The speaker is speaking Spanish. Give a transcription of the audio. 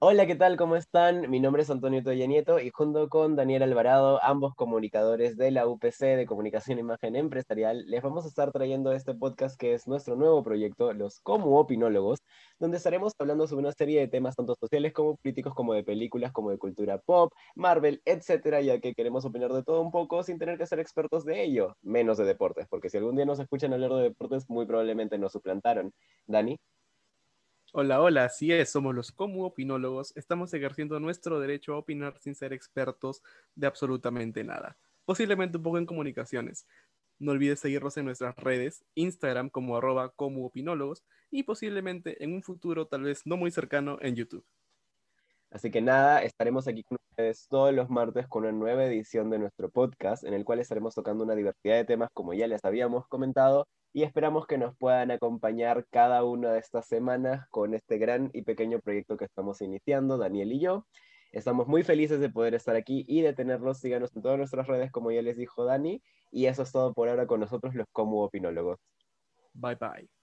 Hola, ¿qué tal? ¿Cómo están? Mi nombre es Antonio Toya Nieto y junto con Daniel Alvarado, ambos comunicadores de la UPC de Comunicación e Imagen Empresarial, les vamos a estar trayendo este podcast que es nuestro nuevo proyecto, Los Como Opinólogos, donde estaremos hablando sobre una serie de temas tanto sociales como políticos, como de películas, como de cultura pop, Marvel, etcétera, ya que queremos opinar de todo un poco sin tener que ser expertos de ello, menos de deportes, porque si algún día nos escuchan hablar de deportes, muy probablemente nos suplantaron. Dani. Hola, hola, así es, somos los Como Opinólogos. Estamos ejerciendo nuestro derecho a opinar sin ser expertos de absolutamente nada, posiblemente un poco en comunicaciones. No olvides seguirnos en nuestras redes, Instagram como arroba como opinólogos y posiblemente en un futuro tal vez no muy cercano en YouTube. Así que nada, estaremos aquí con ustedes todos los martes con una nueva edición de nuestro podcast en el cual estaremos tocando una diversidad de temas como ya les habíamos comentado y esperamos que nos puedan acompañar cada una de estas semanas con este gran y pequeño proyecto que estamos iniciando, Daniel y yo. Estamos muy felices de poder estar aquí y de tenerlos. Síganos en todas nuestras redes, como ya les dijo Dani. Y eso es todo por ahora con nosotros, los Como Opinólogos. Bye bye.